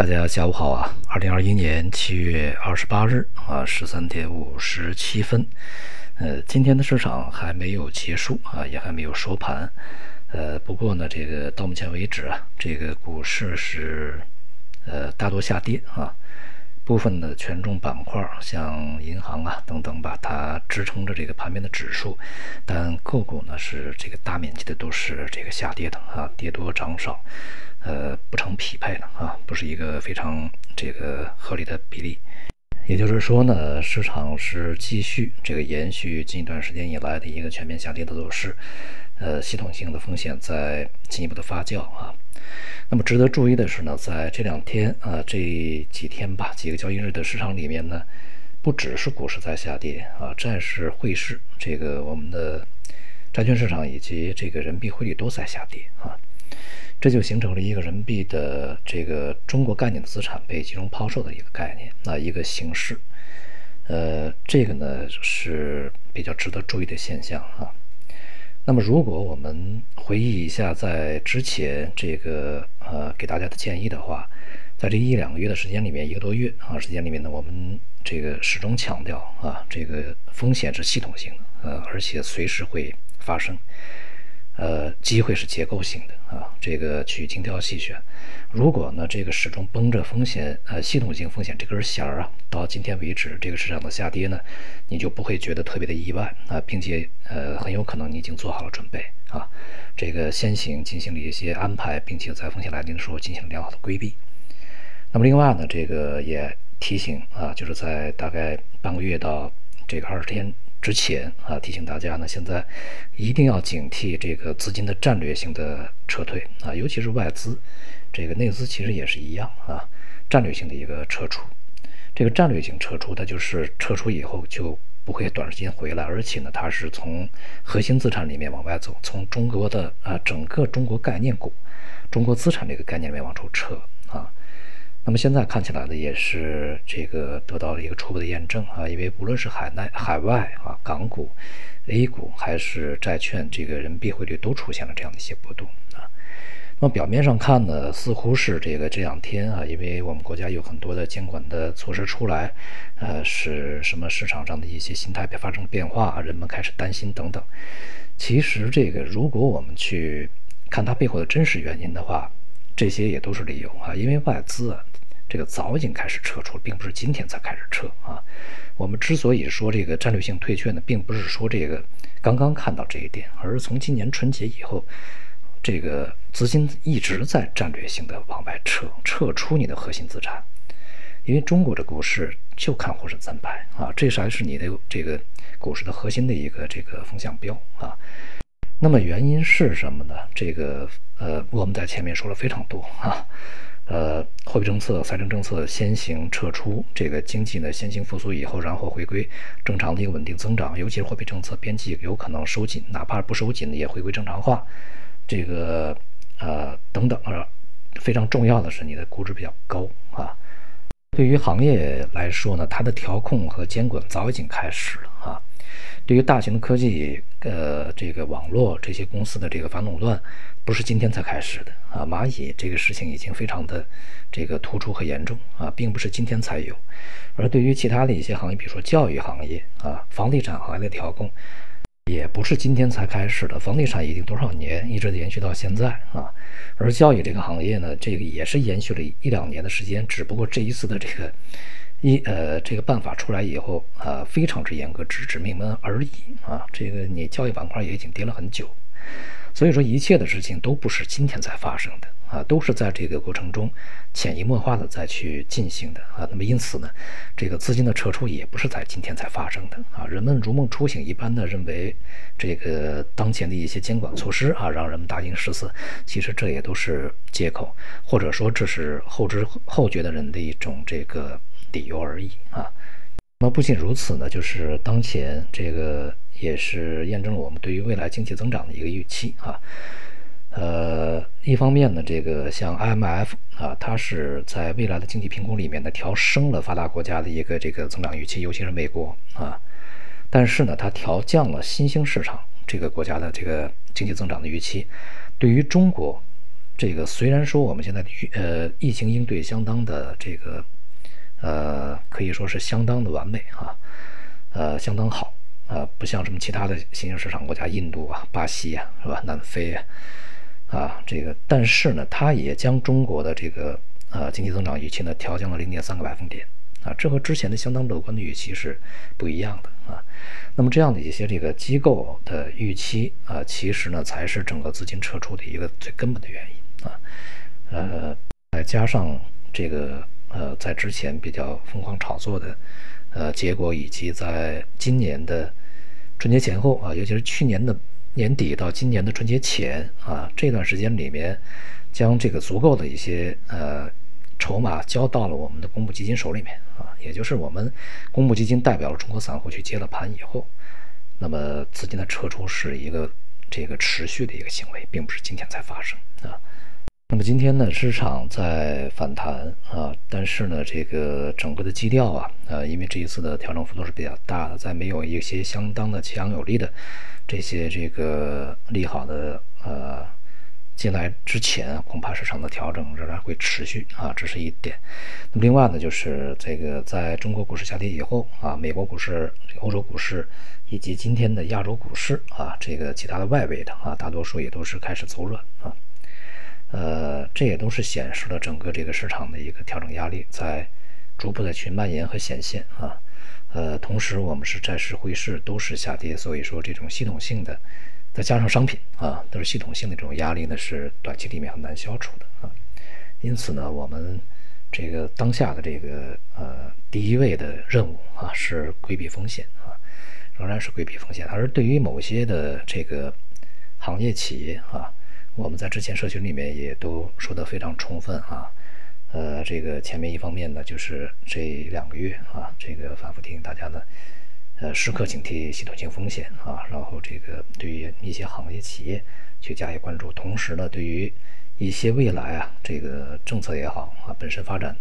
大家下午好啊！二零二一年七月二十八日啊，十三点五十七分，呃，今天的市场还没有结束啊，也还没有收盘，呃，不过呢，这个到目前为止啊，这个股市是呃大多下跌啊，部分的权重板块像银行啊等等吧，它支撑着这个盘面的指数，但个股呢是这个大面积的都是这个下跌的啊，跌多涨少。呃，不成匹配的啊，不是一个非常这个合理的比例。也就是说呢，市场是继续这个延续近一段时间以来的一个全面下跌的走势，呃，系统性的风险在进一步的发酵啊。那么值得注意的是呢，在这两天啊，这几天吧，几个交易日的市场里面呢，不只是股市在下跌啊，债市、汇市，这个我们的债券市场以及这个人民币汇率都在下跌啊。这就形成了一个人民币的这个中国概念的资产被集中抛售的一个概念，那一个形式，呃，这个呢是比较值得注意的现象啊。那么，如果我们回忆一下在之前这个呃给大家的建议的话，在这一两个月的时间里面，一个多月啊时间里面呢，我们这个始终强调啊，这个风险是系统性的，呃，而且随时会发生。呃，机会是结构性的啊，这个去精挑细选。如果呢，这个始终绷着风险，呃，系统性风险这根弦儿啊，到今天为止，这个市场的下跌呢，你就不会觉得特别的意外啊，并且呃，很有可能你已经做好了准备啊，这个先行进行了一些安排，并且在风险来临的时候进行良好的规避。那么另外呢，这个也提醒啊，就是在大概半个月到这个二十天。之前啊，提醒大家呢，现在一定要警惕这个资金的战略性的撤退啊，尤其是外资，这个内资其实也是一样啊，战略性的一个撤出。这个战略性撤出，它就是撤出以后就不会短时间回来，而且呢，它是从核心资产里面往外走，从中国的啊整个中国概念股、中国资产这个概念里面往出撤。那么现在看起来呢，也是这个得到了一个初步的验证啊，因为无论是海内、海外啊，港股、A 股还是债券，这个人民币汇率都出现了这样的一些波动啊。那么表面上看呢，似乎是这个这两天啊，因为我们国家有很多的监管的措施出来，呃，使什么市场上的一些心态发生变化，人们开始担心等等。其实这个如果我们去看它背后的真实原因的话，这些也都是理由啊，因为外资啊。这个早已经开始撤出了，并不是今天才开始撤啊。我们之所以说这个战略性退却呢，并不是说这个刚刚看到这一点，而是从今年春节以后，这个资金一直在战略性的往外撤，撤出你的核心资产。因为中国的股市就看沪深三百啊，这才是你的这个股市的核心的一个这个风向标啊。那么原因是什么呢？这个呃，我们在前面说了非常多啊。呃，货币政策、财政政策先行撤出，这个经济呢先行复苏以后，然后回归正常的一个稳定增长。尤其是货币政策边际有可能收紧，哪怕不收紧呢也回归正常化。这个呃等等啊，非常重要的是你的估值比较高啊。对于行业来说呢，它的调控和监管早已经开始了啊。对于大型的科技，呃，这个网络这些公司的这个反垄断。不是今天才开始的啊！蚂蚁这个事情已经非常的这个突出和严重啊，并不是今天才有。而对于其他的一些行业，比如说教育行业啊、房地产行业的调控，也不是今天才开始的。房地产已经多少年一直延续到现在啊，而教育这个行业呢，这个也是延续了一两年的时间，只不过这一次的这个一呃这个办法出来以后啊，非常之严格，直指命门而已啊。这个你教育板块也已经跌了很久。所以说，一切的事情都不是今天才发生的啊，都是在这个过程中潜移默化的再去进行的啊。那么因此呢，这个资金的撤出也不是在今天才发生的啊。人们如梦初醒一般的认为，这个当前的一些监管措施啊，让人们大惊失色，其实这也都是借口，或者说这是后知后觉的人的一种这个理由而已啊。那么不仅如此呢，就是当前这个。也是验证了我们对于未来经济增长的一个预期啊。呃，一方面呢，这个像 IMF 啊，它是在未来的经济评估里面呢调升了发达国家的一个这个增长预期，尤其是美国啊。但是呢，它调降了新兴市场这个国家的这个经济增长的预期。对于中国这个虽然说我们现在呃疫情应对相当的这个呃可以说是相当的完美啊，呃相当好啊，不像什么其他的新兴市场国家，印度啊、巴西啊是吧、南非啊啊这个，但是呢，它也将中国的这个呃经济增长预期呢调降了零点三个百分点啊，这和之前的相当乐观的预期是不一样的啊。那么这样的一些这个机构的预期啊，其实呢才是整个资金撤出的一个最根本的原因。啊，呃，再加上这个呃，在之前比较疯狂炒作的呃结果，以及在今年的春节前后啊，尤其是去年的年底到今年的春节前啊这段时间里面，将这个足够的一些呃筹码交到了我们的公募基金手里面啊，也就是我们公募基金代表了中国散户去接了盘以后，那么资金的撤出是一个这个持续的一个行为，并不是今天才发生啊。那么今天呢，市场在反弹啊，但是呢，这个整个的基调啊，呃，因为这一次的调整幅度是比较大的，在没有一些相当的强有力的这些这个利好的呃进来之前，恐怕市场的调整仍然会持续啊，这是一点。那么另外呢，就是这个在中国股市下跌以后啊，美国股市、欧洲股市以及今天的亚洲股市啊，这个其他的外围的啊，大多数也都是开始走软啊。呃，这也都是显示了整个这个市场的一个调整压力在逐步的去蔓延和显现啊。呃，同时我们是债市、汇市都是下跌，所以说这种系统性的，再加上商品啊，都是系统性的这种压力呢，是短期里面很难消除的啊。因此呢，我们这个当下的这个呃第一位的任务啊，是规避风险啊，仍然是规避风险。而对于某些的这个行业企业啊。我们在之前社群里面也都说得非常充分啊，呃，这个前面一方面呢，就是这两个月啊，这个反复提醒大家呢，呃，时刻警惕系统性风险啊，然后这个对于一些行业企业去加以关注，同时呢，对于一些未来啊，这个政策也好啊，本身发展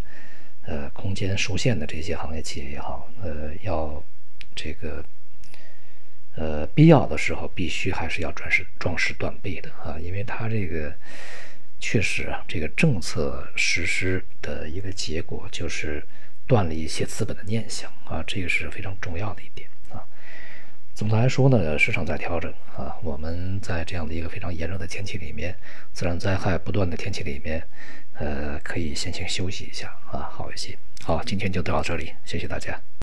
呃空间受限的这些行业企业也好，呃，要这个。呃，必要的时候必须还是要壮士壮士断臂的啊，因为它这个确实啊，这个政策实施的一个结果就是断了一些资本的念想啊，这个是非常重要的一点啊。总的来说呢，市场在调整啊，我们在这样的一个非常炎热的天气里面，自然灾害不断的天气里面，呃，可以先行休息一下啊，好一些。好，今天就到这里，谢谢大家。